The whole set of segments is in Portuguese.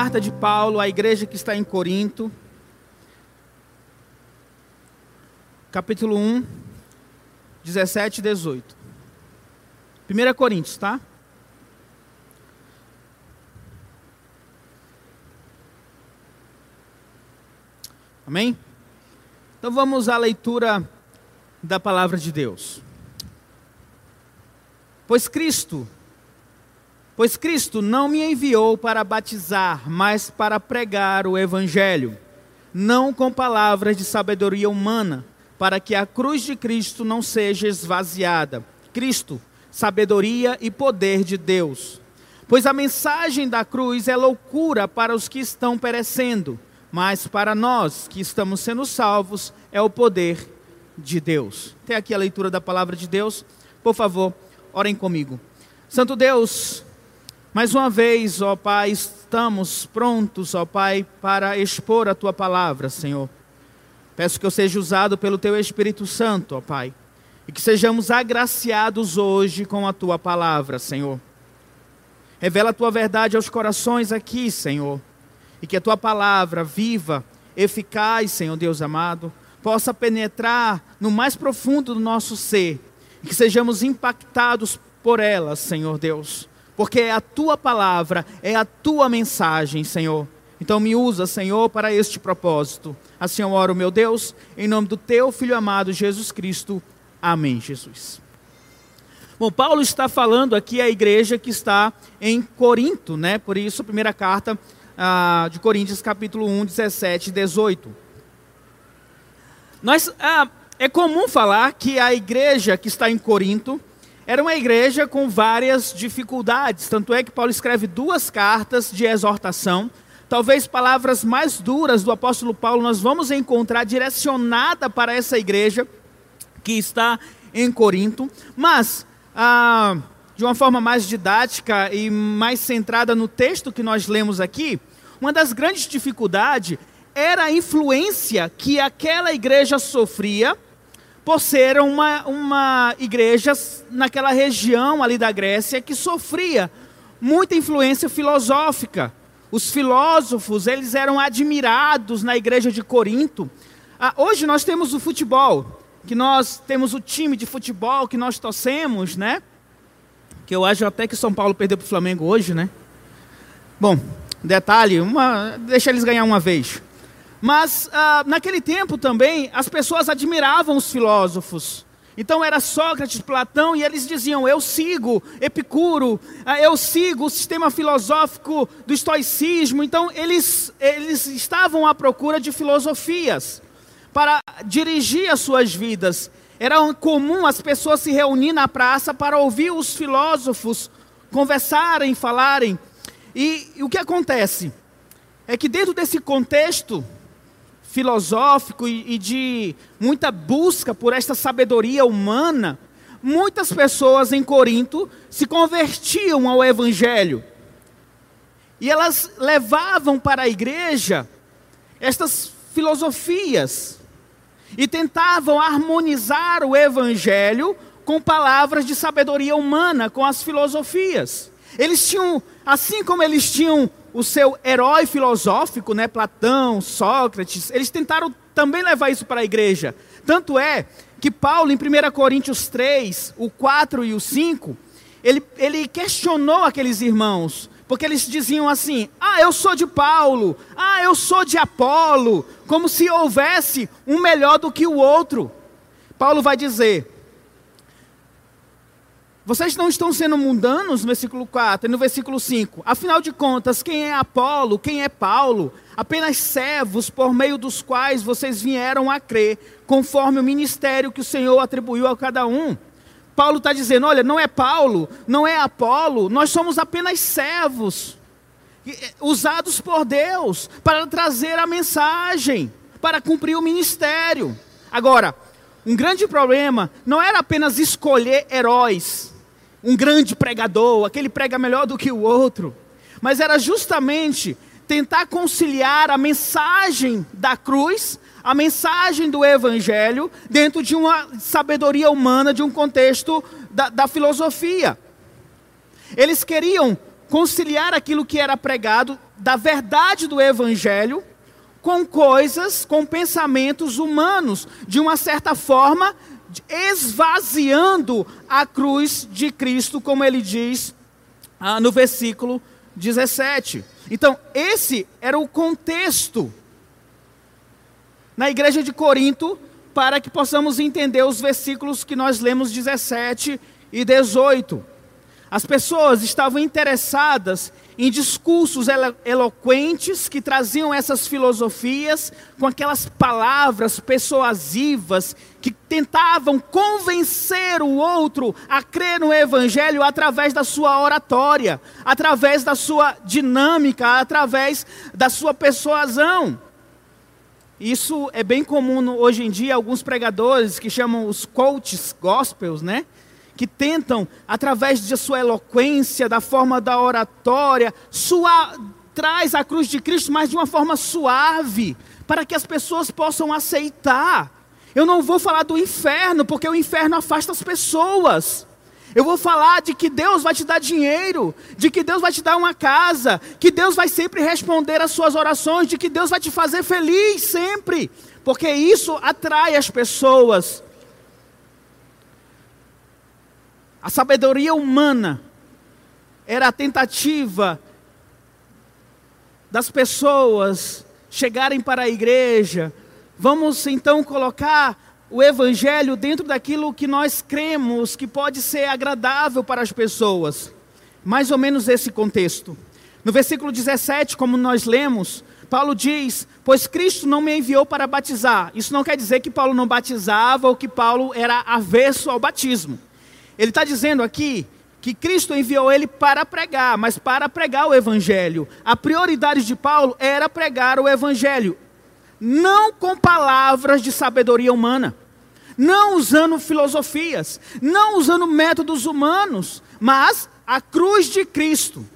carta de Paulo à igreja que está em Corinto, capítulo 1, 17 e 18. 1 Coríntios, tá? Amém? Então vamos à leitura da palavra de Deus. Pois Cristo, pois Cristo não me enviou para batizar, mas para pregar o evangelho, não com palavras de sabedoria humana, para que a cruz de Cristo não seja esvaziada. Cristo, sabedoria e poder de Deus. Pois a mensagem da cruz é loucura para os que estão perecendo, mas para nós que estamos sendo salvos é o poder de Deus. Tem aqui a leitura da palavra de Deus. Por favor, Orem comigo. Santo Deus, mais uma vez, ó Pai, estamos prontos, ó Pai, para expor a tua palavra, Senhor. Peço que eu seja usado pelo teu Espírito Santo, ó Pai, e que sejamos agraciados hoje com a tua palavra, Senhor. Revela a tua verdade aos corações aqui, Senhor, e que a tua palavra viva, eficaz, Senhor Deus amado, possa penetrar no mais profundo do nosso ser que sejamos impactados por ela, Senhor Deus, porque é a tua palavra, é a tua mensagem, Senhor. Então me usa, Senhor, para este propósito. Assim eu oro, meu Deus, em nome do teu filho amado Jesus Cristo. Amém, Jesus. Bom, Paulo está falando aqui à igreja que está em Corinto, né? Por isso, a primeira carta ah, de Coríntios, capítulo 1, 17 e 18. Nós, ah, é comum falar que a igreja que está em Corinto era uma igreja com várias dificuldades, tanto é que Paulo escreve duas cartas de exortação. Talvez palavras mais duras do apóstolo Paulo nós vamos encontrar direcionada para essa igreja que está em Corinto, mas ah, de uma forma mais didática e mais centrada no texto que nós lemos aqui, uma das grandes dificuldades era a influência que aquela igreja sofria por ser uma, uma igreja naquela região ali da Grécia que sofria muita influência filosófica. Os filósofos, eles eram admirados na igreja de Corinto. Ah, hoje nós temos o futebol, que nós temos o time de futebol que nós torcemos, né? Que eu acho até que São Paulo perdeu para o Flamengo hoje, né? Bom, detalhe, uma, deixa eles ganhar uma vez. Mas ah, naquele tempo também as pessoas admiravam os filósofos. Então era Sócrates, Platão, e eles diziam: Eu sigo Epicuro, ah, eu sigo o sistema filosófico do estoicismo. Então eles, eles estavam à procura de filosofias para dirigir as suas vidas. Era comum as pessoas se reunir na praça para ouvir os filósofos conversarem, falarem. E, e o que acontece? É que dentro desse contexto, filosófico e, e de muita busca por esta sabedoria humana, muitas pessoas em Corinto se convertiam ao Evangelho. E elas levavam para a igreja estas filosofias e tentavam harmonizar o Evangelho com palavras de sabedoria humana, com as filosofias. Eles tinham, assim como eles tinham o seu herói filosófico, né, Platão, Sócrates, eles tentaram também levar isso para a igreja. Tanto é que Paulo, em 1 Coríntios 3, o 4 e o 5, ele, ele questionou aqueles irmãos, porque eles diziam assim: ah, eu sou de Paulo, ah, eu sou de Apolo, como se houvesse um melhor do que o outro. Paulo vai dizer: vocês não estão sendo mundanos no versículo 4 e no versículo 5. Afinal de contas, quem é Apolo, quem é Paulo? Apenas servos por meio dos quais vocês vieram a crer, conforme o ministério que o Senhor atribuiu a cada um. Paulo está dizendo: olha, não é Paulo, não é Apolo, nós somos apenas servos, eh, usados por Deus para trazer a mensagem, para cumprir o ministério. Agora, um grande problema não era apenas escolher heróis, um grande pregador, aquele prega melhor do que o outro, mas era justamente tentar conciliar a mensagem da cruz, a mensagem do evangelho, dentro de uma sabedoria humana, de um contexto da, da filosofia. Eles queriam conciliar aquilo que era pregado da verdade do Evangelho com coisas, com pensamentos humanos, de uma certa forma, esvaziando a cruz de Cristo, como ele diz ah, no versículo 17. Então, esse era o contexto na igreja de Corinto, para que possamos entender os versículos que nós lemos 17 e 18. As pessoas estavam interessadas em discursos elo eloquentes que traziam essas filosofias com aquelas palavras persuasivas que tentavam convencer o outro a crer no evangelho através da sua oratória, através da sua dinâmica, através da sua persuasão. Isso é bem comum hoje em dia, alguns pregadores que chamam os coaches gospels, né? Que tentam, através de sua eloquência, da forma da oratória, sua, traz a cruz de Cristo, mas de uma forma suave, para que as pessoas possam aceitar. Eu não vou falar do inferno, porque o inferno afasta as pessoas. Eu vou falar de que Deus vai te dar dinheiro, de que Deus vai te dar uma casa, que Deus vai sempre responder às suas orações, de que Deus vai te fazer feliz sempre, porque isso atrai as pessoas. A sabedoria humana era a tentativa das pessoas chegarem para a igreja. Vamos então colocar o evangelho dentro daquilo que nós cremos que pode ser agradável para as pessoas. Mais ou menos esse contexto. No versículo 17, como nós lemos, Paulo diz: Pois Cristo não me enviou para batizar. Isso não quer dizer que Paulo não batizava ou que Paulo era avesso ao batismo. Ele está dizendo aqui que Cristo enviou ele para pregar, mas para pregar o Evangelho. A prioridade de Paulo era pregar o Evangelho, não com palavras de sabedoria humana, não usando filosofias, não usando métodos humanos, mas a cruz de Cristo.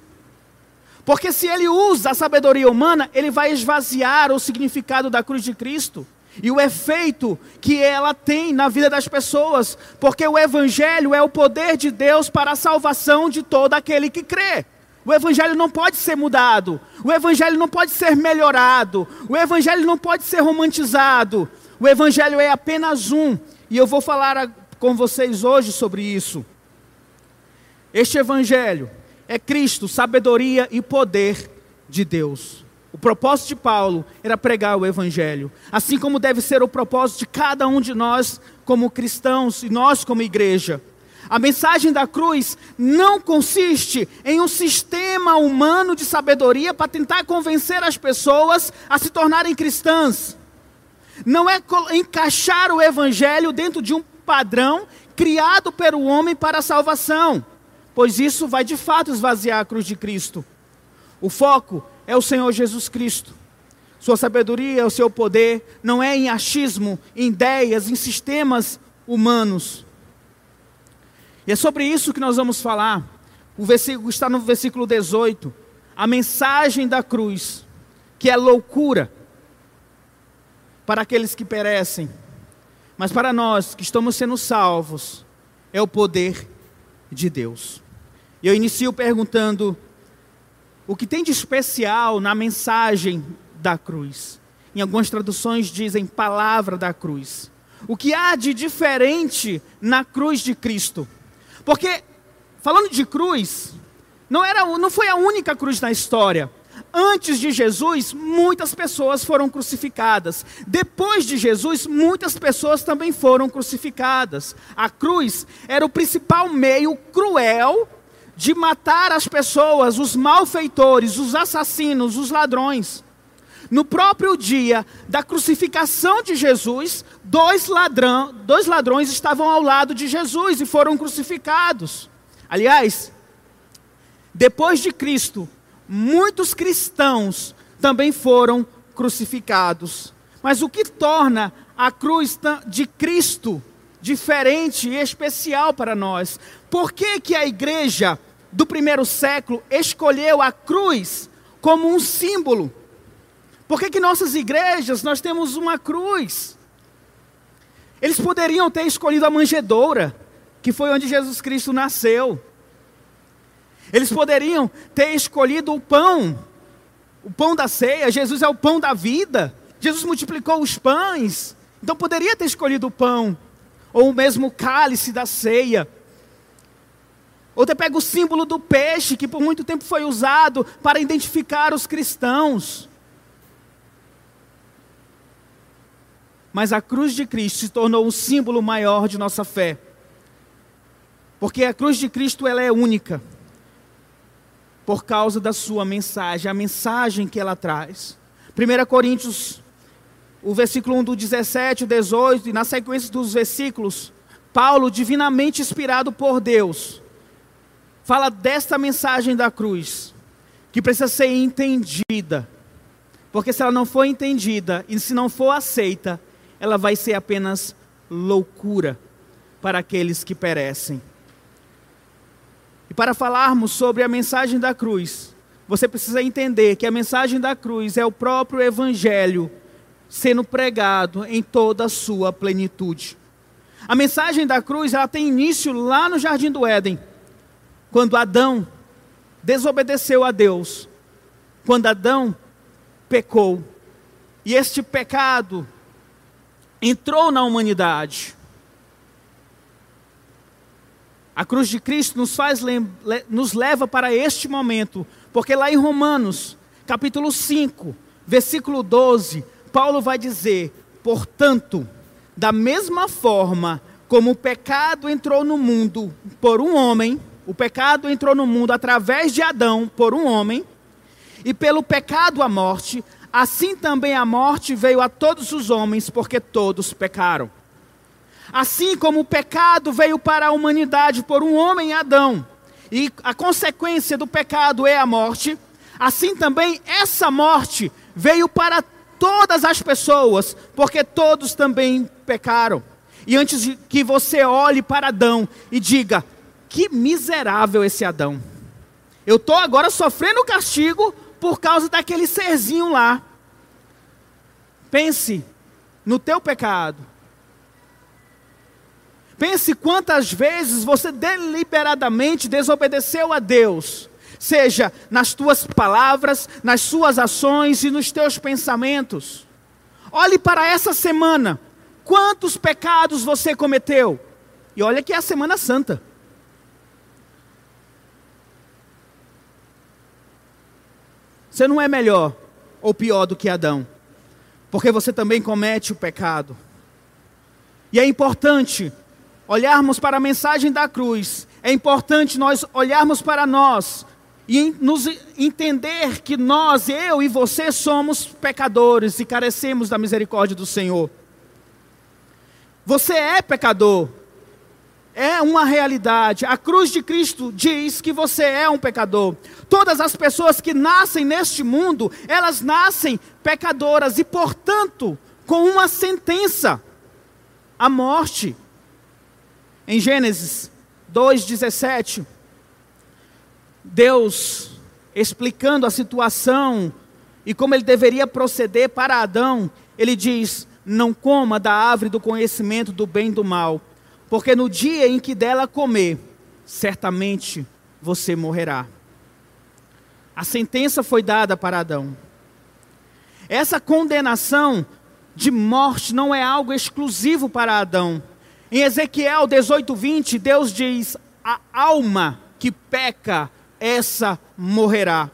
Porque se ele usa a sabedoria humana, ele vai esvaziar o significado da cruz de Cristo e o efeito que ela tem na vida das pessoas, porque o Evangelho é o poder de Deus para a salvação de todo aquele que crê. O Evangelho não pode ser mudado, o Evangelho não pode ser melhorado, o Evangelho não pode ser romantizado. O Evangelho é apenas um, e eu vou falar com vocês hoje sobre isso. Este Evangelho é Cristo, sabedoria e poder de Deus. O propósito de Paulo era pregar o Evangelho, assim como deve ser o propósito de cada um de nós, como cristãos e nós, como igreja. A mensagem da cruz não consiste em um sistema humano de sabedoria para tentar convencer as pessoas a se tornarem cristãs. Não é encaixar o Evangelho dentro de um padrão criado pelo homem para a salvação, pois isso vai de fato esvaziar a cruz de Cristo. O foco é o Senhor Jesus Cristo. Sua sabedoria, o seu poder, não é em achismo, em ideias, em sistemas humanos. E é sobre isso que nós vamos falar. O versículo está no versículo 18. A mensagem da cruz, que é loucura para aqueles que perecem, mas para nós que estamos sendo salvos, é o poder de Deus. Eu inicio perguntando o que tem de especial na mensagem da cruz? Em algumas traduções dizem palavra da cruz. O que há de diferente na cruz de Cristo? Porque, falando de cruz, não, era, não foi a única cruz na história. Antes de Jesus, muitas pessoas foram crucificadas. Depois de Jesus, muitas pessoas também foram crucificadas. A cruz era o principal meio cruel de matar as pessoas, os malfeitores, os assassinos, os ladrões. No próprio dia da crucificação de Jesus, dois, ladrão, dois ladrões estavam ao lado de Jesus e foram crucificados. Aliás, depois de Cristo, muitos cristãos também foram crucificados. Mas o que torna a cruz de Cristo diferente e especial para nós. Por que, que a igreja do primeiro século escolheu a cruz como um símbolo? Por que, que nossas igrejas nós temos uma cruz? Eles poderiam ter escolhido a manjedoura, que foi onde Jesus Cristo nasceu. Eles poderiam ter escolhido o pão, o pão da ceia, Jesus é o pão da vida. Jesus multiplicou os pães. Então poderia ter escolhido o pão, ou o mesmo cálice da ceia. Ou ter pego o símbolo do peixe, que por muito tempo foi usado para identificar os cristãos. Mas a cruz de Cristo se tornou o símbolo maior de nossa fé. Porque a cruz de Cristo ela é única. Por causa da sua mensagem, a mensagem que ela traz. 1 Coríntios, o versículo 1 do 17, o 18, e na sequência dos versículos, Paulo, divinamente inspirado por Deus, fala desta mensagem da cruz, que precisa ser entendida. Porque se ela não for entendida e se não for aceita, ela vai ser apenas loucura para aqueles que perecem. E para falarmos sobre a mensagem da cruz, você precisa entender que a mensagem da cruz é o próprio Evangelho sendo pregado em toda a sua plenitude. A mensagem da cruz ela tem início lá no Jardim do Éden, quando Adão desobedeceu a Deus, quando Adão pecou. E este pecado entrou na humanidade. A cruz de Cristo nos faz nos leva para este momento, porque lá em Romanos, capítulo 5, versículo 12, Paulo vai dizer: "Portanto, da mesma forma como o pecado entrou no mundo por um homem, o pecado entrou no mundo através de Adão por um homem, e pelo pecado a morte, Assim também a morte veio a todos os homens, porque todos pecaram. Assim como o pecado veio para a humanidade por um homem Adão, e a consequência do pecado é a morte, assim também essa morte veio para todas as pessoas, porque todos também pecaram. E antes de que você olhe para Adão e diga: que miserável esse Adão. Eu estou agora sofrendo castigo por causa daquele serzinho lá. Pense no teu pecado. Pense quantas vezes você deliberadamente desobedeceu a Deus, seja nas tuas palavras, nas suas ações e nos teus pensamentos. Olhe para essa semana, quantos pecados você cometeu? E olha que é a Semana Santa. Você não é melhor ou pior do que Adão, porque você também comete o pecado. E é importante olharmos para a mensagem da cruz, é importante nós olharmos para nós e nos entender que nós, eu e você, somos pecadores e carecemos da misericórdia do Senhor. Você é pecador, é uma realidade. A cruz de Cristo diz que você é um pecador. Todas as pessoas que nascem neste mundo, elas nascem pecadoras e, portanto, com uma sentença: a morte. Em Gênesis 2:17, Deus explicando a situação e como ele deveria proceder para Adão, ele diz: Não coma da árvore do conhecimento do bem e do mal porque no dia em que dela comer, certamente você morrerá. A sentença foi dada para Adão. Essa condenação de morte não é algo exclusivo para Adão. Em Ezequiel 18, 20, Deus diz: A alma que peca, essa morrerá.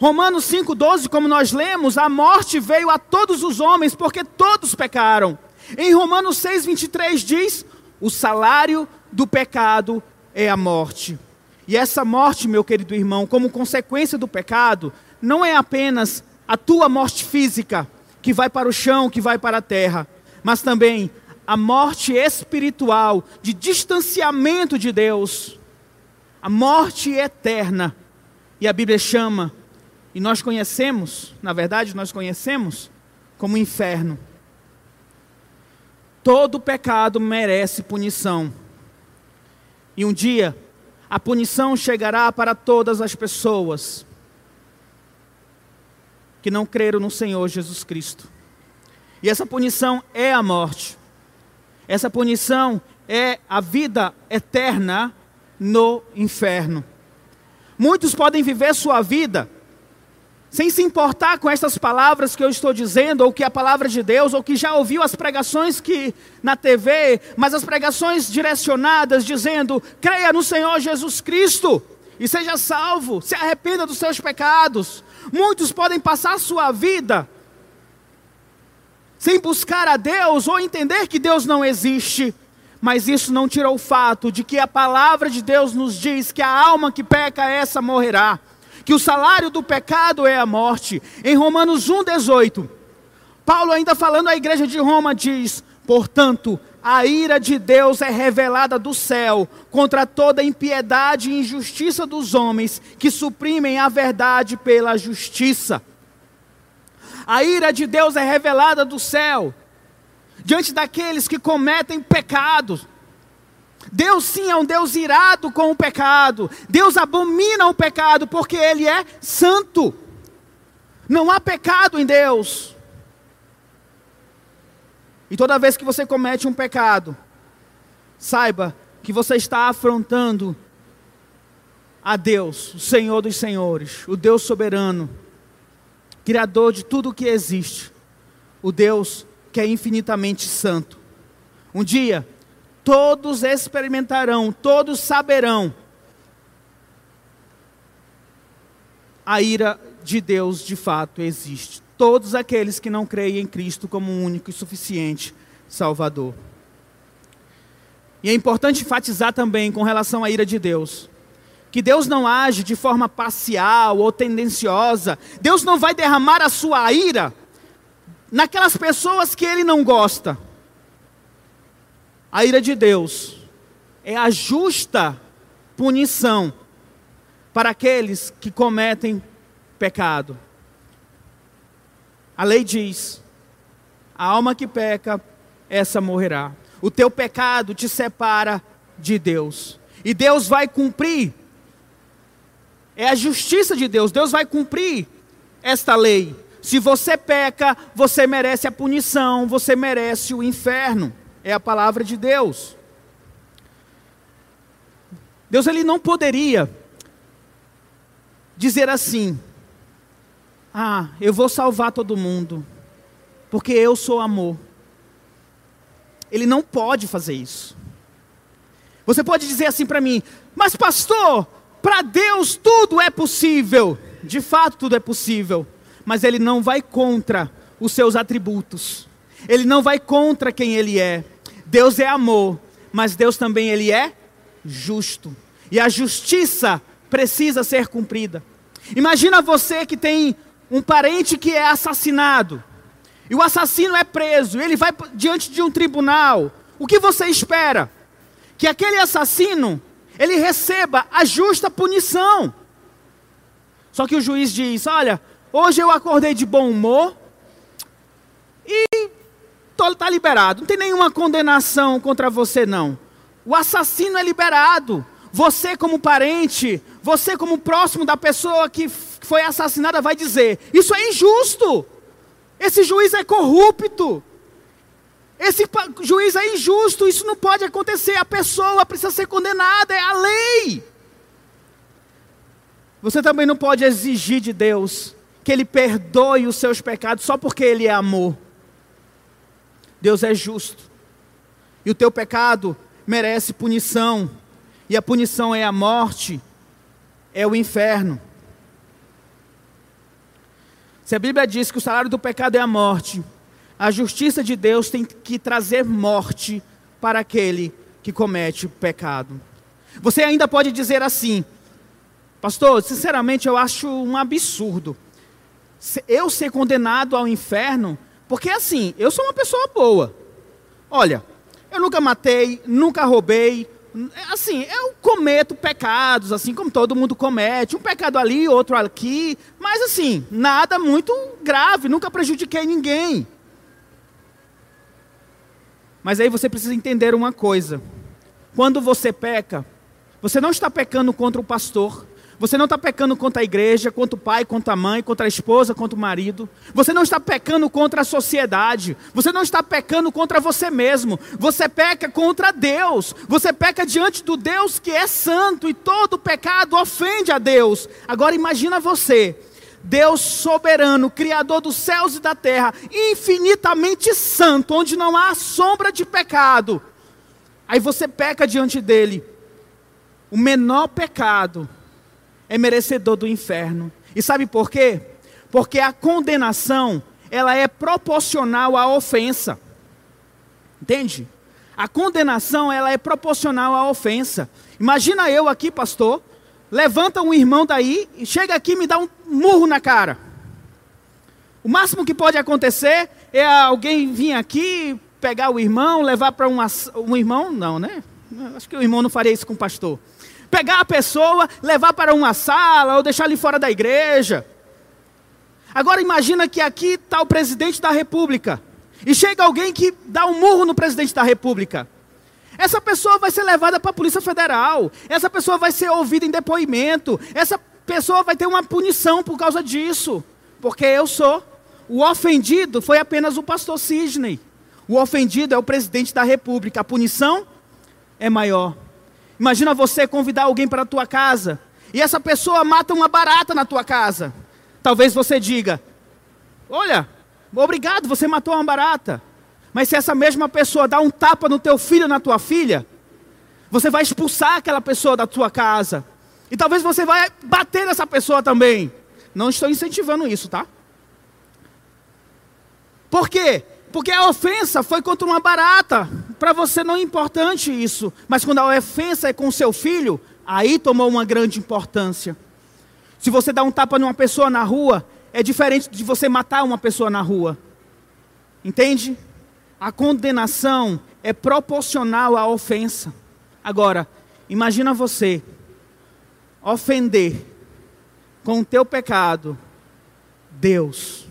Romanos 5,12, como nós lemos, a morte veio a todos os homens, porque todos pecaram. Em Romanos 6,23 diz: o salário do pecado é a morte. E essa morte, meu querido irmão, como consequência do pecado, não é apenas a tua morte física, que vai para o chão, que vai para a terra, mas também a morte espiritual, de distanciamento de Deus, a morte eterna. E a Bíblia chama, e nós conhecemos, na verdade, nós conhecemos como inferno. Todo pecado merece punição. E um dia, a punição chegará para todas as pessoas que não creram no Senhor Jesus Cristo. E essa punição é a morte. Essa punição é a vida eterna no inferno. Muitos podem viver sua vida sem se importar com essas palavras que eu estou dizendo, ou que a palavra de Deus, ou que já ouviu as pregações que na TV, mas as pregações direcionadas dizendo: creia no Senhor Jesus Cristo e seja salvo, se arrependa dos seus pecados. Muitos podem passar sua vida sem buscar a Deus ou entender que Deus não existe, mas isso não tira o fato de que a palavra de Deus nos diz que a alma que peca, essa morrerá que o salário do pecado é a morte. Em Romanos 1,18, Paulo, ainda falando à igreja de Roma, diz: Portanto, a ira de Deus é revelada do céu contra toda impiedade e injustiça dos homens que suprimem a verdade pela justiça. A ira de Deus é revelada do céu diante daqueles que cometem pecados Deus sim é um Deus irado com o pecado. Deus abomina o pecado porque Ele é santo. Não há pecado em Deus. E toda vez que você comete um pecado, saiba que você está afrontando a Deus, o Senhor dos Senhores, o Deus soberano, Criador de tudo o que existe, o Deus que é infinitamente santo. Um dia, todos experimentarão, todos saberão a ira de Deus de fato existe. Todos aqueles que não creem em Cristo como um único e suficiente Salvador. E é importante enfatizar também com relação à ira de Deus, que Deus não age de forma parcial ou tendenciosa. Deus não vai derramar a sua ira naquelas pessoas que ele não gosta. A ira de Deus é a justa punição para aqueles que cometem pecado. A lei diz: a alma que peca, essa morrerá. O teu pecado te separa de Deus. E Deus vai cumprir. É a justiça de Deus. Deus vai cumprir esta lei. Se você peca, você merece a punição, você merece o inferno é a palavra de Deus. Deus ele não poderia dizer assim: "Ah, eu vou salvar todo mundo, porque eu sou amor". Ele não pode fazer isso. Você pode dizer assim para mim: "Mas pastor, para Deus tudo é possível". De fato, tudo é possível, mas ele não vai contra os seus atributos. Ele não vai contra quem ele é. Deus é amor, mas Deus também ele é justo. E a justiça precisa ser cumprida. Imagina você que tem um parente que é assassinado. E o assassino é preso, ele vai diante de um tribunal. O que você espera? Que aquele assassino ele receba a justa punição. Só que o juiz diz: "Olha, hoje eu acordei de bom humor e está liberado. Não tem nenhuma condenação contra você, não. O assassino é liberado. Você, como parente, você, como próximo da pessoa que foi assassinada, vai dizer: Isso é injusto. Esse juiz é corrupto. Esse juiz é injusto. Isso não pode acontecer. A pessoa precisa ser condenada. É a lei. Você também não pode exigir de Deus que Ele perdoe os seus pecados só porque Ele é amor. Deus é justo. E o teu pecado merece punição. E a punição é a morte, é o inferno. Se a Bíblia diz que o salário do pecado é a morte, a justiça de Deus tem que trazer morte para aquele que comete pecado. Você ainda pode dizer assim, pastor, sinceramente eu acho um absurdo. Eu ser condenado ao inferno porque assim, eu sou uma pessoa boa. Olha, eu nunca matei, nunca roubei. Assim, eu cometo pecados, assim como todo mundo comete. Um pecado ali, outro aqui. Mas assim, nada muito grave, nunca prejudiquei ninguém. Mas aí você precisa entender uma coisa. Quando você peca, você não está pecando contra o pastor, você não está pecando contra a igreja, contra o pai, contra a mãe, contra a esposa, contra o marido. Você não está pecando contra a sociedade. Você não está pecando contra você mesmo. Você peca contra Deus. Você peca diante do Deus que é santo e todo pecado ofende a Deus. Agora imagina você Deus soberano, Criador dos céus e da terra, infinitamente santo, onde não há sombra de pecado. Aí você peca diante dele. O menor pecado é merecedor do inferno. E sabe por quê? Porque a condenação, ela é proporcional à ofensa. Entende? A condenação, ela é proporcional à ofensa. Imagina eu aqui, pastor, levanta um irmão daí e chega aqui e me dá um murro na cara. O máximo que pode acontecer é alguém vir aqui, pegar o irmão, levar para um, um irmão, não, né? Acho que o irmão não faria isso com o pastor. Pegar a pessoa, levar para uma sala ou deixar ele fora da igreja. Agora imagina que aqui está o presidente da república. E chega alguém que dá um murro no presidente da república. Essa pessoa vai ser levada para a Polícia Federal. Essa pessoa vai ser ouvida em depoimento. Essa pessoa vai ter uma punição por causa disso. Porque eu sou. O ofendido foi apenas o pastor Sidney. O ofendido é o presidente da república. A punição é maior. Imagina você convidar alguém para a tua casa e essa pessoa mata uma barata na tua casa. Talvez você diga: Olha, obrigado, você matou uma barata. Mas se essa mesma pessoa dá um tapa no teu filho, na tua filha, você vai expulsar aquela pessoa da tua casa. E talvez você vai bater nessa pessoa também. Não estou incentivando isso, tá? Por quê? Porque a ofensa foi contra uma barata. Para você não é importante isso. Mas quando a ofensa é com seu filho, aí tomou uma grande importância. Se você dá um tapa numa pessoa na rua, é diferente de você matar uma pessoa na rua. Entende? A condenação é proporcional à ofensa. Agora, imagina você ofender com o teu pecado Deus,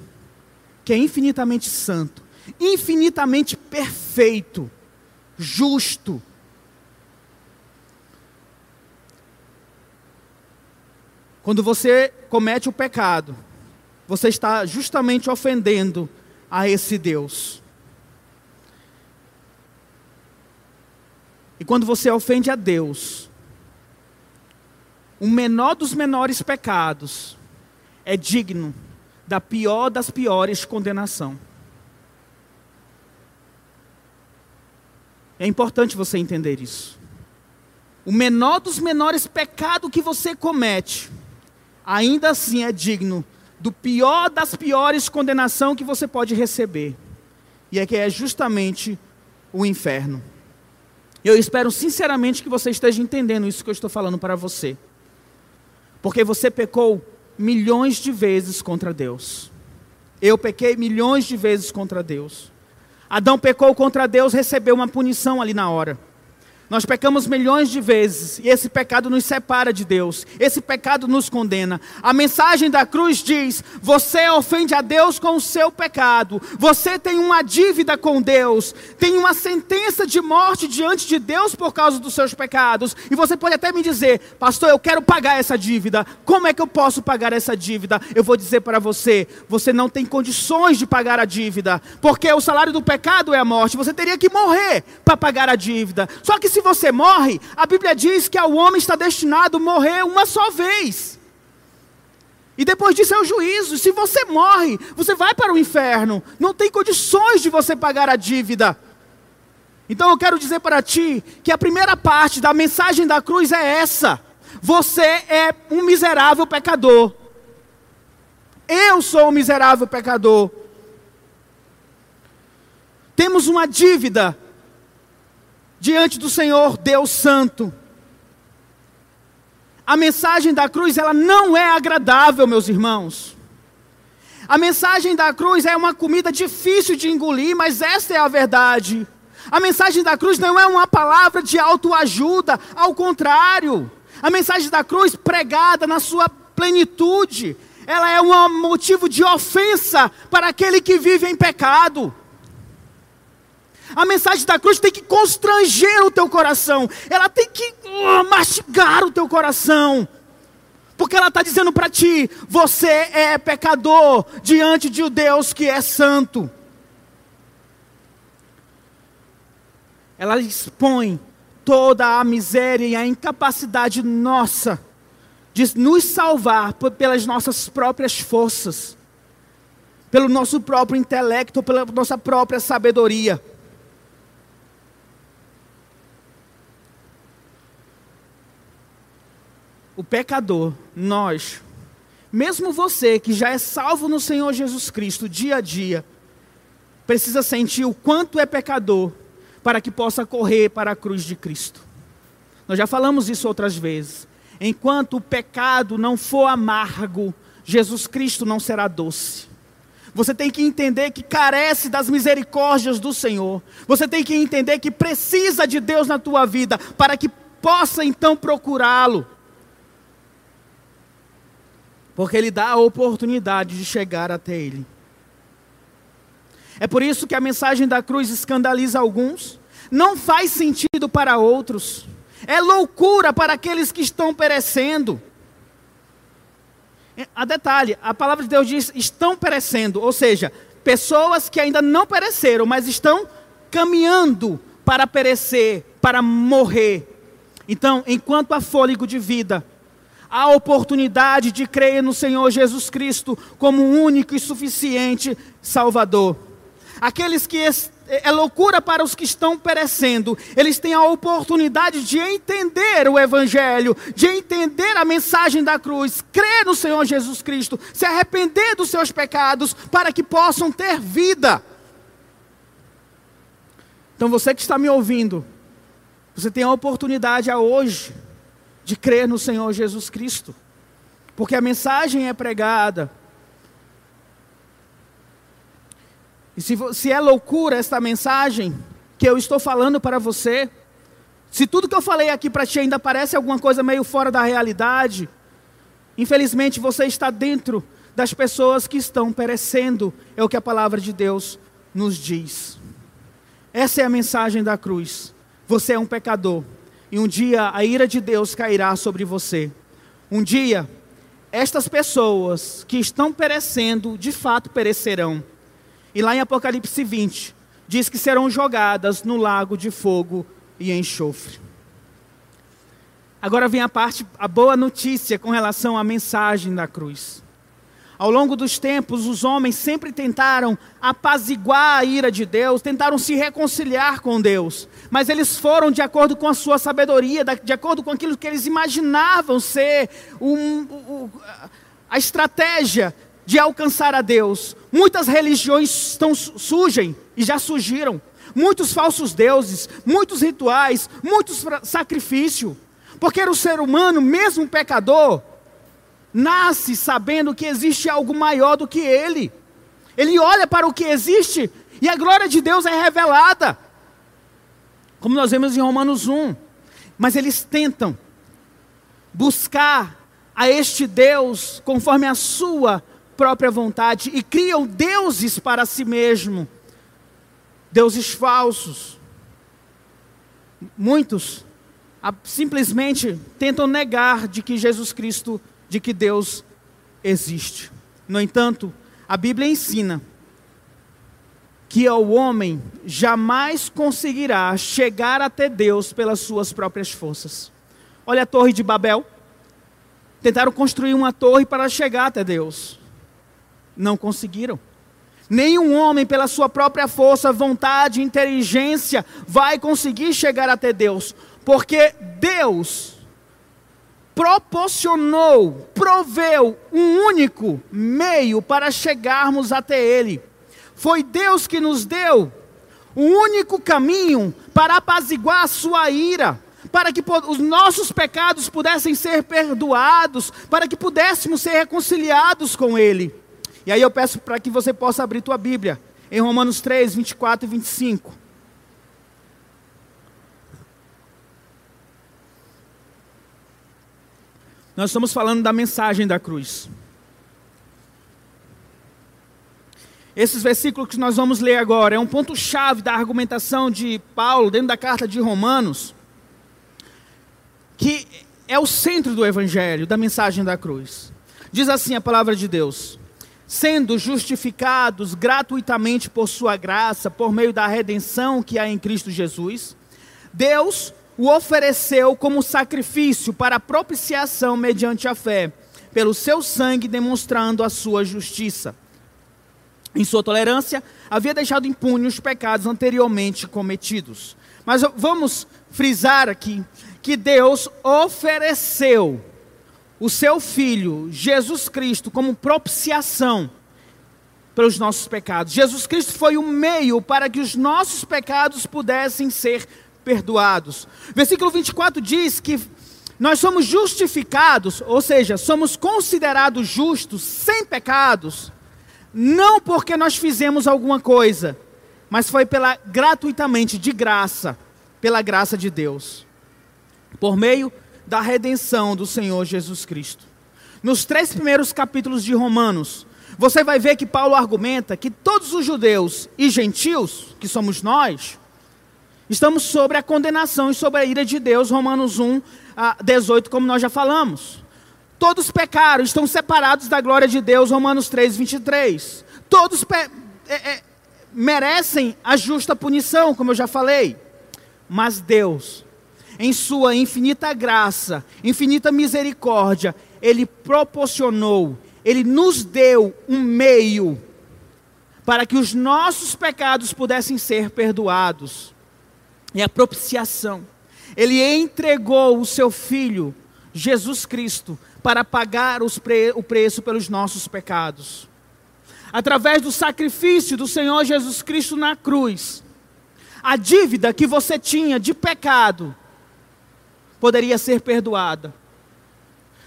que é infinitamente santo, infinitamente perfeito, justo. Quando você comete o pecado, você está justamente ofendendo a esse Deus. E quando você ofende a Deus, o menor dos menores pecados é digno da pior das piores condenação. É importante você entender isso. O menor dos menores pecados que você comete, ainda assim é digno do pior das piores condenação que você pode receber. E é que é justamente o inferno. Eu espero sinceramente que você esteja entendendo isso que eu estou falando para você. Porque você pecou milhões de vezes contra Deus. Eu pequei milhões de vezes contra Deus. Adão pecou contra Deus, recebeu uma punição ali na hora. Nós pecamos milhões de vezes e esse pecado nos separa de Deus, esse pecado nos condena. A mensagem da cruz diz: você ofende a Deus com o seu pecado, você tem uma dívida com Deus, tem uma sentença de morte diante de Deus por causa dos seus pecados. E você pode até me dizer, pastor, eu quero pagar essa dívida. Como é que eu posso pagar essa dívida? Eu vou dizer para você: você não tem condições de pagar a dívida, porque o salário do pecado é a morte, você teria que morrer para pagar a dívida. Só que se você morre, a Bíblia diz que ao homem está destinado a morrer uma só vez. E depois disso é o juízo. Se você morre, você vai para o inferno. Não tem condições de você pagar a dívida. Então eu quero dizer para ti que a primeira parte da mensagem da cruz é essa: você é um miserável pecador. Eu sou um miserável pecador. Temos uma dívida diante do Senhor Deus Santo. A mensagem da cruz, ela não é agradável, meus irmãos. A mensagem da cruz é uma comida difícil de engolir, mas esta é a verdade. A mensagem da cruz não é uma palavra de autoajuda, ao contrário. A mensagem da cruz, pregada na sua plenitude, ela é um motivo de ofensa para aquele que vive em pecado. A mensagem da cruz tem que constranger o teu coração, ela tem que uh, mastigar o teu coração. Porque ela está dizendo para ti: você é pecador diante de um Deus que é santo. Ela expõe toda a miséria e a incapacidade nossa de nos salvar pelas nossas próprias forças, pelo nosso próprio intelecto, pela nossa própria sabedoria. O pecador, nós, mesmo você que já é salvo no Senhor Jesus Cristo dia a dia, precisa sentir o quanto é pecador para que possa correr para a cruz de Cristo. Nós já falamos isso outras vezes. Enquanto o pecado não for amargo, Jesus Cristo não será doce. Você tem que entender que carece das misericórdias do Senhor. Você tem que entender que precisa de Deus na tua vida para que possa então procurá-lo. Porque Ele dá a oportunidade de chegar até Ele. É por isso que a mensagem da cruz escandaliza alguns, não faz sentido para outros, é loucura para aqueles que estão perecendo. A detalhe, a palavra de Deus diz estão perecendo, ou seja, pessoas que ainda não pereceram, mas estão caminhando para perecer, para morrer. Então, enquanto há fôlego de vida, há oportunidade de crer no Senhor Jesus Cristo como único e suficiente Salvador. Aqueles que é loucura para os que estão perecendo, eles têm a oportunidade de entender o Evangelho, de entender a mensagem da cruz, crer no Senhor Jesus Cristo, se arrepender dos seus pecados, para que possam ter vida. Então você que está me ouvindo, você tem a oportunidade a hoje de crer no Senhor Jesus Cristo, porque a mensagem é pregada E se, se é loucura esta mensagem que eu estou falando para você, se tudo que eu falei aqui para ti ainda parece alguma coisa meio fora da realidade, infelizmente você está dentro das pessoas que estão perecendo, é o que a palavra de Deus nos diz. Essa é a mensagem da cruz. Você é um pecador, e um dia a ira de Deus cairá sobre você. Um dia, estas pessoas que estão perecendo, de fato perecerão e lá em Apocalipse 20, diz que serão jogadas no lago de fogo e enxofre. Agora vem a parte, a boa notícia com relação à mensagem da cruz. Ao longo dos tempos, os homens sempre tentaram apaziguar a ira de Deus, tentaram se reconciliar com Deus, mas eles foram de acordo com a sua sabedoria, de acordo com aquilo que eles imaginavam ser um, um, a estratégia de alcançar a Deus. Muitas religiões estão, surgem e já surgiram. Muitos falsos deuses, muitos rituais, muitos sacrifícios. Porque o ser humano, mesmo pecador, nasce sabendo que existe algo maior do que ele. Ele olha para o que existe e a glória de Deus é revelada. Como nós vemos em Romanos 1. Mas eles tentam buscar a este Deus conforme a sua própria vontade e criam deuses para si mesmo, deuses falsos. Muitos simplesmente tentam negar de que Jesus Cristo, de que Deus existe. No entanto, a Bíblia ensina que o homem jamais conseguirá chegar até Deus pelas suas próprias forças. Olha a Torre de Babel. Tentaram construir uma torre para chegar até Deus. Não conseguiram. Nenhum homem, pela sua própria força, vontade, inteligência, vai conseguir chegar até Deus, porque Deus proporcionou, proveu um único meio para chegarmos até Ele. Foi Deus que nos deu o único caminho para apaziguar a sua ira, para que os nossos pecados pudessem ser perdoados, para que pudéssemos ser reconciliados com Ele. E aí eu peço para que você possa abrir tua Bíblia em Romanos 3, 24 e 25. Nós estamos falando da mensagem da cruz. Esses versículos que nós vamos ler agora é um ponto-chave da argumentação de Paulo dentro da carta de Romanos, que é o centro do evangelho, da mensagem da cruz. Diz assim a palavra de Deus: sendo justificados gratuitamente por sua graça, por meio da redenção que há em Cristo Jesus, Deus o ofereceu como sacrifício para propiciação mediante a fé, pelo seu sangue demonstrando a sua justiça. Em sua tolerância, havia deixado impunes os pecados anteriormente cometidos. Mas vamos frisar aqui que Deus ofereceu o seu Filho, Jesus Cristo, como propiciação pelos nossos pecados. Jesus Cristo foi o meio para que os nossos pecados pudessem ser perdoados. Versículo 24 diz que nós somos justificados, ou seja, somos considerados justos, sem pecados, não porque nós fizemos alguma coisa, mas foi pela gratuitamente, de graça, pela graça de Deus, por meio da redenção do Senhor Jesus Cristo. Nos três primeiros capítulos de Romanos, você vai ver que Paulo argumenta que todos os judeus e gentios, que somos nós, Estamos sobre a condenação e sobre a ira de Deus, Romanos 1, 18, como nós já falamos. Todos pecaram, estão separados da glória de Deus, Romanos 3, 23. Todos é, é, merecem a justa punição, como eu já falei. Mas Deus, em Sua infinita graça, infinita misericórdia, Ele proporcionou, Ele nos deu um meio para que os nossos pecados pudessem ser perdoados é a propiciação. Ele entregou o seu filho, Jesus Cristo, para pagar pre o preço pelos nossos pecados. Através do sacrifício do Senhor Jesus Cristo na cruz, a dívida que você tinha de pecado poderia ser perdoada.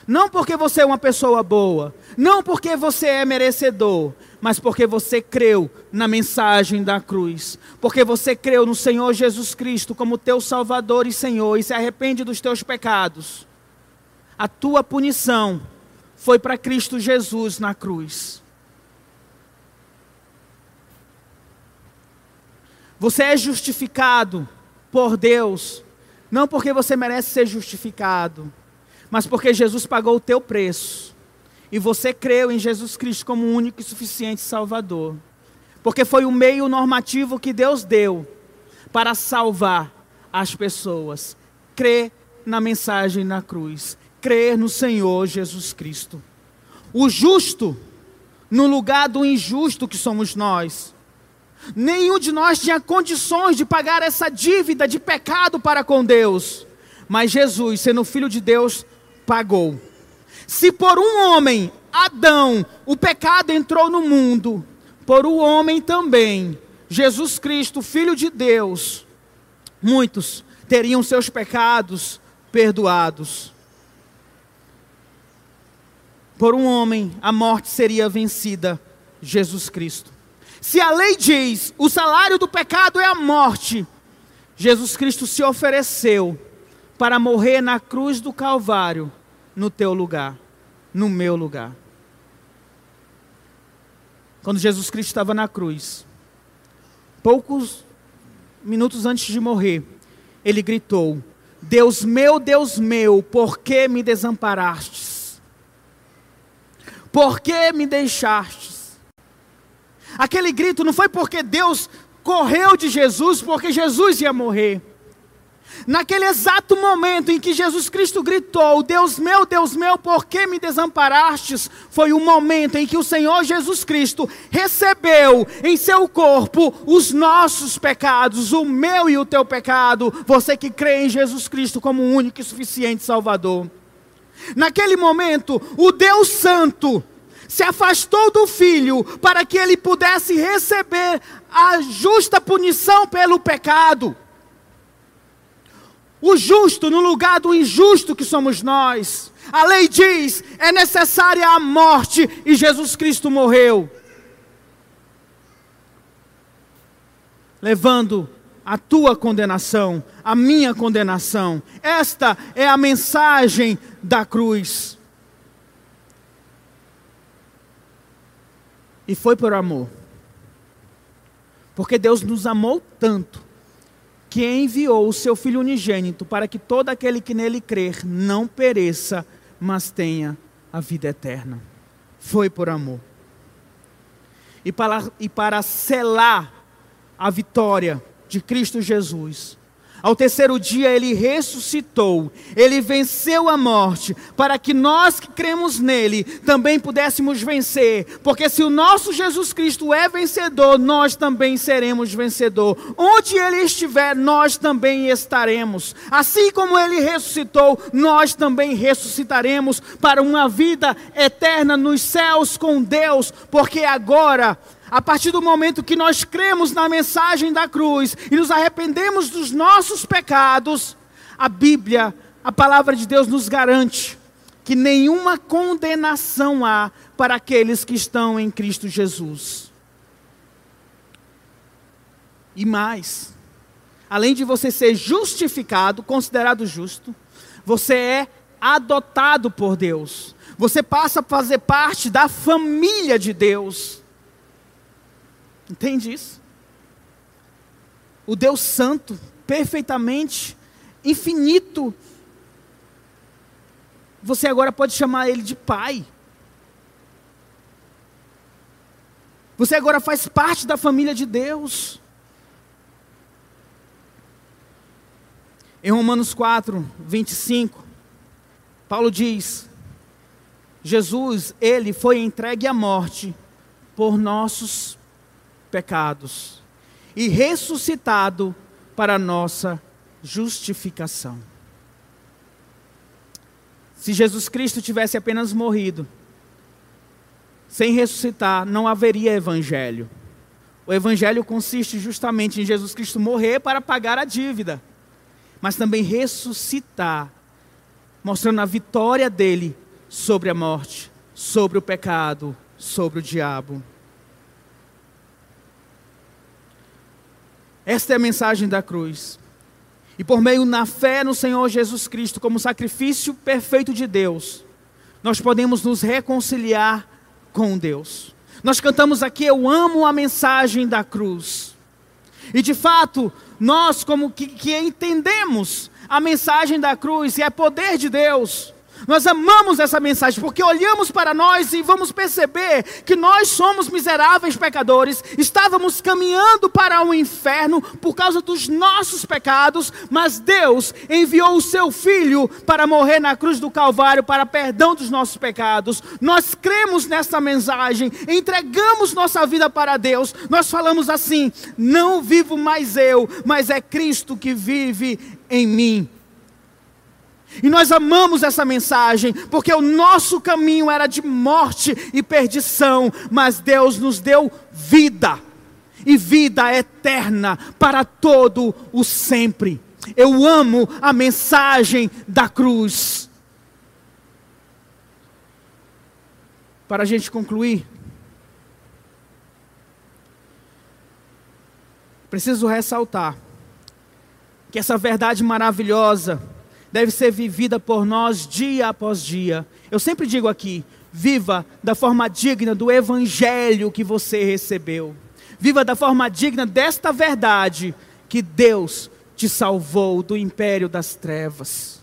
Não porque você é uma pessoa boa, não porque você é merecedor, mas porque você creu na mensagem da cruz, porque você creu no Senhor Jesus Cristo como teu Salvador e Senhor e se arrepende dos teus pecados. A tua punição foi para Cristo Jesus na cruz. Você é justificado por Deus, não porque você merece ser justificado, mas porque Jesus pagou o teu preço e você creu em Jesus Cristo como o único e suficiente Salvador, porque foi o meio normativo que Deus deu para salvar as pessoas. Crer na mensagem na cruz, crer no Senhor Jesus Cristo. O justo, no lugar do injusto que somos nós. Nenhum de nós tinha condições de pagar essa dívida de pecado para com Deus, mas Jesus, sendo filho de Deus, pagou se por um homem, Adão, o pecado entrou no mundo, por um homem também, Jesus Cristo, Filho de Deus, muitos teriam seus pecados perdoados. Por um homem, a morte seria vencida, Jesus Cristo. Se a lei diz o salário do pecado é a morte, Jesus Cristo se ofereceu para morrer na cruz do Calvário no teu lugar, no meu lugar. Quando Jesus Cristo estava na cruz, poucos minutos antes de morrer, ele gritou: Deus meu, Deus meu, por que me desamparastes? Por que me deixastes? Aquele grito não foi porque Deus correu de Jesus, porque Jesus ia morrer. Naquele exato momento em que Jesus Cristo gritou: Deus meu, Deus meu, por que me desamparastes? Foi o momento em que o Senhor Jesus Cristo recebeu em seu corpo os nossos pecados, o meu e o teu pecado. Você que crê em Jesus Cristo como o único e suficiente Salvador. Naquele momento, o Deus Santo se afastou do filho para que ele pudesse receber a justa punição pelo pecado o justo no lugar do injusto que somos nós. A lei diz: é necessária a morte e Jesus Cristo morreu. Levando a tua condenação, a minha condenação. Esta é a mensagem da cruz. E foi por amor. Porque Deus nos amou tanto que enviou o seu Filho unigênito para que todo aquele que nele crer não pereça, mas tenha a vida eterna. Foi por amor. E para, e para selar a vitória de Cristo Jesus, Ao terceiro dia ele ressuscitou, ele venceu a morte, para que nós que cremos nele também pudéssemos vencer, porque se o nosso Jesus Cristo é vencedor, nós também seremos vencedor. Onde ele estiver, nós também estaremos. Assim como ele ressuscitou, nós também ressuscitaremos para uma vida eterna nos céus com Deus, porque agora a partir do momento que nós cremos na mensagem da cruz e nos arrependemos dos nossos pecados, a Bíblia, a palavra de Deus nos garante que nenhuma condenação há para aqueles que estão em Cristo Jesus. E mais, além de você ser justificado, considerado justo, você é adotado por Deus. Você passa a fazer parte da família de Deus. Entende isso? O Deus Santo, perfeitamente, infinito, você agora pode chamar Ele de Pai. Você agora faz parte da família de Deus. Em Romanos 4, 25, Paulo diz: Jesus, ele foi entregue à morte por nossos pecados e ressuscitado para nossa justificação. Se Jesus Cristo tivesse apenas morrido, sem ressuscitar, não haveria evangelho. O evangelho consiste justamente em Jesus Cristo morrer para pagar a dívida, mas também ressuscitar, mostrando a vitória dele sobre a morte, sobre o pecado, sobre o diabo. Esta é a mensagem da cruz. E por meio na fé no Senhor Jesus Cristo, como sacrifício perfeito de Deus, nós podemos nos reconciliar com Deus. Nós cantamos aqui, eu amo a mensagem da cruz. E de fato, nós como que, que entendemos a mensagem da cruz, e é poder de Deus, nós amamos essa mensagem porque olhamos para nós e vamos perceber que nós somos miseráveis pecadores, estávamos caminhando para o inferno por causa dos nossos pecados, mas Deus enviou o seu filho para morrer na cruz do Calvário para perdão dos nossos pecados. Nós cremos nessa mensagem, entregamos nossa vida para Deus. Nós falamos assim: não vivo mais eu, mas é Cristo que vive em mim. E nós amamos essa mensagem, porque o nosso caminho era de morte e perdição, mas Deus nos deu vida, e vida eterna para todo o sempre. Eu amo a mensagem da cruz. Para a gente concluir, preciso ressaltar que essa verdade maravilhosa, deve ser vivida por nós dia após dia. Eu sempre digo aqui: viva da forma digna do evangelho que você recebeu. Viva da forma digna desta verdade que Deus te salvou do império das trevas.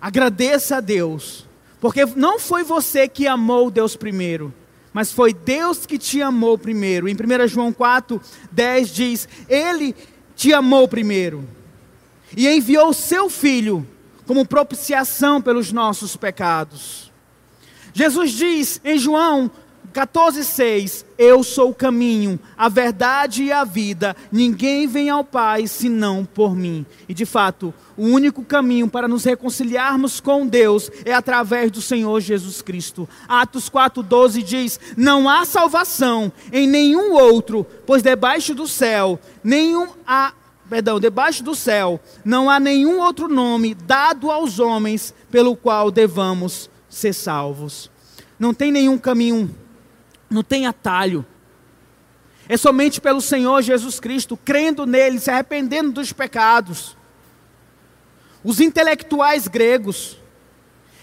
Agradeça a Deus, porque não foi você que amou Deus primeiro, mas foi Deus que te amou primeiro. Em 1 João 4, 10 diz: Ele te amou primeiro e enviou o seu filho como propiciação pelos nossos pecados. Jesus diz em João 14,6: Eu sou o caminho, a verdade e a vida, ninguém vem ao Pai senão por mim. E de fato, o único caminho para nos reconciliarmos com Deus é através do Senhor Jesus Cristo. Atos 4,12 diz: Não há salvação em nenhum outro, pois debaixo do céu, nenhum há, perdão, debaixo do céu, não há nenhum outro nome dado aos homens pelo qual devamos ser salvos. Não tem nenhum caminho, não tem atalho. É somente pelo Senhor Jesus Cristo, crendo nele, se arrependendo dos pecados os intelectuais gregos,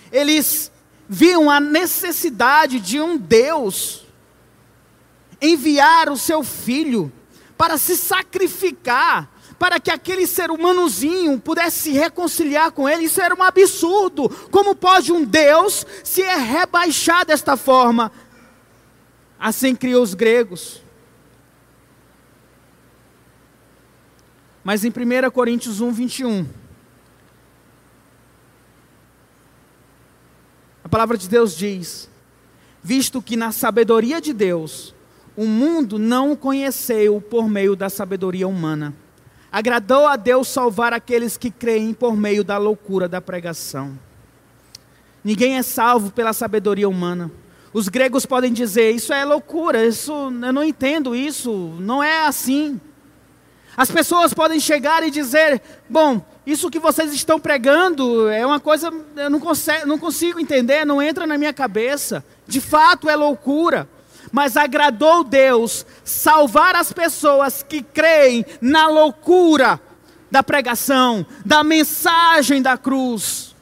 eles viam a necessidade de um Deus enviar o seu filho para se sacrificar, para que aquele ser humanozinho pudesse se reconciliar com ele. Isso era um absurdo. Como pode um Deus se rebaixar desta forma? Assim criou os gregos. mas em 1 Coríntios 1, 21. A palavra de Deus diz: Visto que na sabedoria de Deus, o mundo não o conheceu por meio da sabedoria humana, agradou a Deus salvar aqueles que creem por meio da loucura da pregação. Ninguém é salvo pela sabedoria humana. Os gregos podem dizer: Isso é loucura, isso, eu não entendo isso, não é assim. As pessoas podem chegar e dizer: Bom, isso que vocês estão pregando é uma coisa, eu não consigo, não consigo entender, não entra na minha cabeça. De fato é loucura. Mas agradou Deus salvar as pessoas que creem na loucura da pregação, da mensagem da cruz.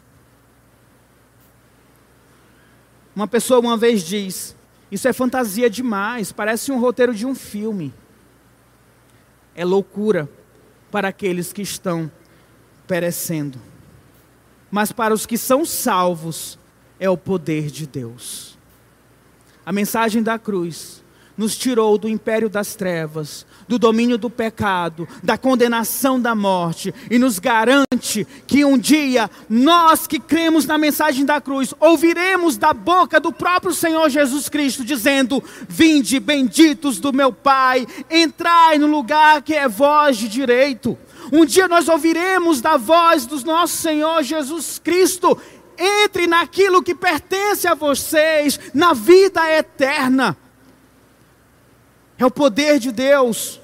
Uma pessoa uma vez diz: Isso é fantasia demais, parece um roteiro de um filme é loucura para aqueles que estão perecendo. Mas para os que são salvos, é o poder de Deus. A mensagem da cruz nos tirou do império das trevas, do domínio do pecado, da condenação da morte e nos garante que um dia nós que cremos na mensagem da cruz ouviremos da boca do próprio Senhor Jesus Cristo dizendo: Vinde benditos do meu Pai, entrai no lugar que é voz de direito. Um dia nós ouviremos da voz do nosso Senhor Jesus Cristo: entre naquilo que pertence a vocês, na vida eterna. É o poder de Deus.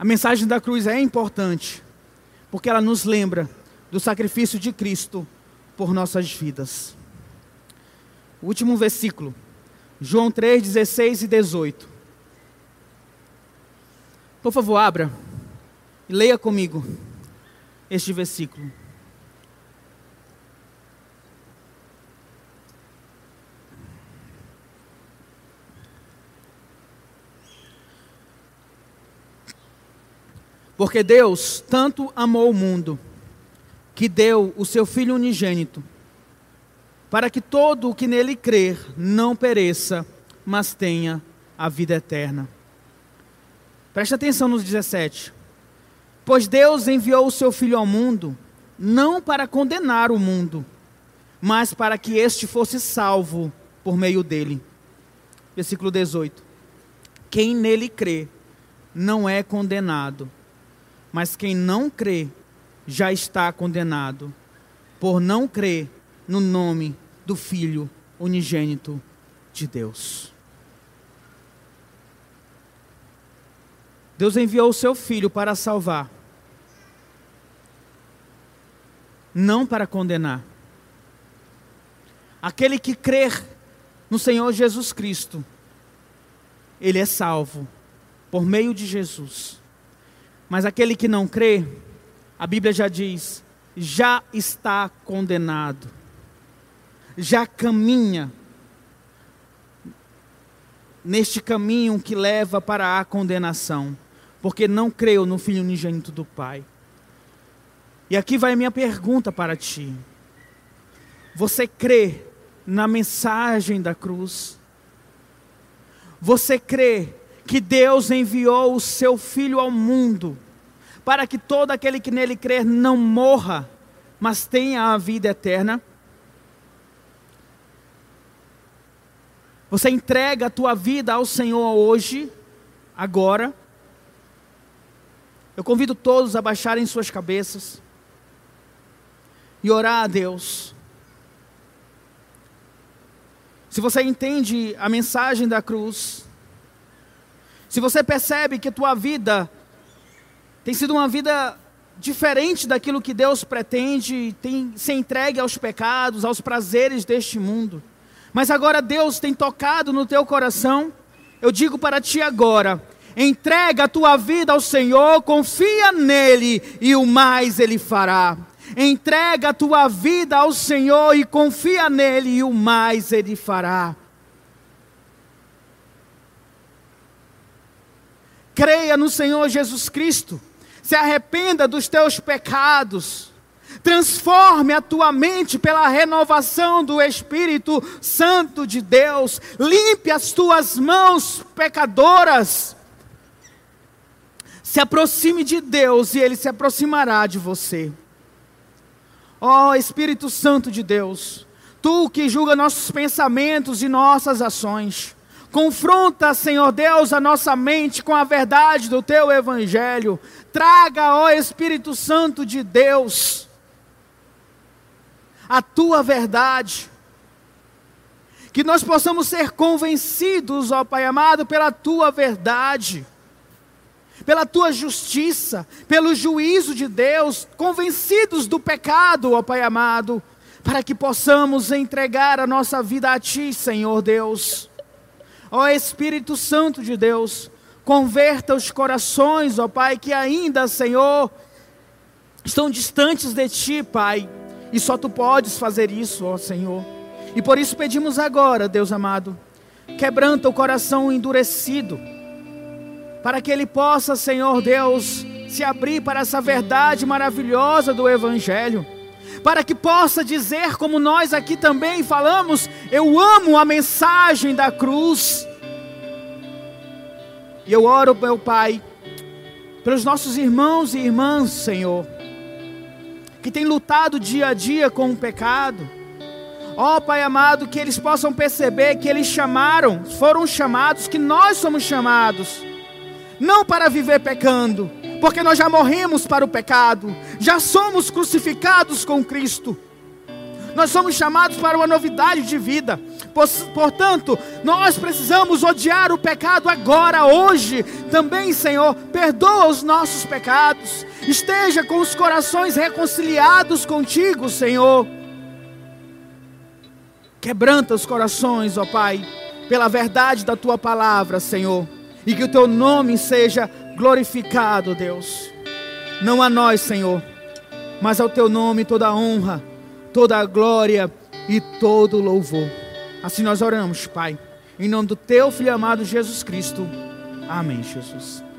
A mensagem da cruz é importante, porque ela nos lembra do sacrifício de Cristo por nossas vidas. O último versículo, João 3, 16 e 18. Por favor, abra e leia comigo este versículo. Porque Deus tanto amou o mundo, que deu o seu Filho unigênito, para que todo o que nele crer não pereça, mas tenha a vida eterna. Preste atenção nos 17. Pois Deus enviou o seu Filho ao mundo, não para condenar o mundo, mas para que este fosse salvo por meio dele. Versículo 18. Quem nele crê não é condenado mas quem não crê já está condenado, por não crer no nome do Filho unigênito de Deus. Deus enviou o seu Filho para salvar, não para condenar. Aquele que crer no Senhor Jesus Cristo, ele é salvo por meio de Jesus. Mas aquele que não crê, a Bíblia já diz, já está condenado, já caminha neste caminho que leva para a condenação, porque não creu no Filho unigênito do Pai. E aqui vai a minha pergunta para ti: você crê na mensagem da cruz? Você crê que Deus enviou o seu Filho ao mundo, para que todo aquele que nele crer não morra, mas tenha a vida eterna. Você entrega a tua vida ao Senhor hoje, agora. Eu convido todos a baixarem suas cabeças e orar a Deus. Se você entende a mensagem da cruz, se você percebe que tua vida tem sido uma vida diferente daquilo que Deus pretende, tem se entregue aos pecados, aos prazeres deste mundo, mas agora Deus tem tocado no teu coração, eu digo para ti agora: entrega a tua vida ao Senhor, confia nele e o mais ele fará. Entrega a tua vida ao Senhor e confia nele e o mais ele fará. Creia no Senhor Jesus Cristo, se arrependa dos teus pecados, transforme a tua mente pela renovação do Espírito Santo de Deus, limpe as tuas mãos pecadoras, Se aproxime de Deus e Ele se aproximará de você. Ó oh, Espírito Santo de Deus, Tu que julga nossos pensamentos e nossas ações, confronta, Senhor Deus, a nossa mente com a verdade do Teu Evangelho. Traga, ó Espírito Santo de Deus, a Tua verdade. Que nós possamos ser convencidos, ó Pai amado, pela Tua verdade pela tua justiça, pelo juízo de Deus, convencidos do pecado, ó Pai amado, para que possamos entregar a nossa vida a Ti, Senhor Deus. Ó Espírito Santo de Deus, converta os corações, ó Pai, que ainda, Senhor, estão distantes de Ti, Pai, e só Tu podes fazer isso, ó Senhor. E por isso pedimos agora, Deus amado, quebranta o coração endurecido, para que ele possa, Senhor Deus, se abrir para essa verdade maravilhosa do Evangelho, para que possa dizer, como nós aqui também falamos, eu amo a mensagem da cruz. E eu oro, meu Pai, pelos nossos irmãos e irmãs, Senhor, que têm lutado dia a dia com o pecado. Ó oh, Pai amado, que eles possam perceber que eles chamaram, foram chamados, que nós somos chamados não para viver pecando, porque nós já morremos para o pecado, já somos crucificados com Cristo. Nós somos chamados para uma novidade de vida. Portanto, nós precisamos odiar o pecado agora, hoje. Também, Senhor, perdoa os nossos pecados. Esteja com os corações reconciliados contigo, Senhor. Quebranta os corações, ó Pai, pela verdade da tua palavra, Senhor e que o teu nome seja glorificado, Deus. Não a nós, Senhor, mas ao teu nome toda a honra, toda a glória e todo o louvor. Assim nós oramos, Pai, em nome do teu filho amado Jesus Cristo. Amém, Jesus.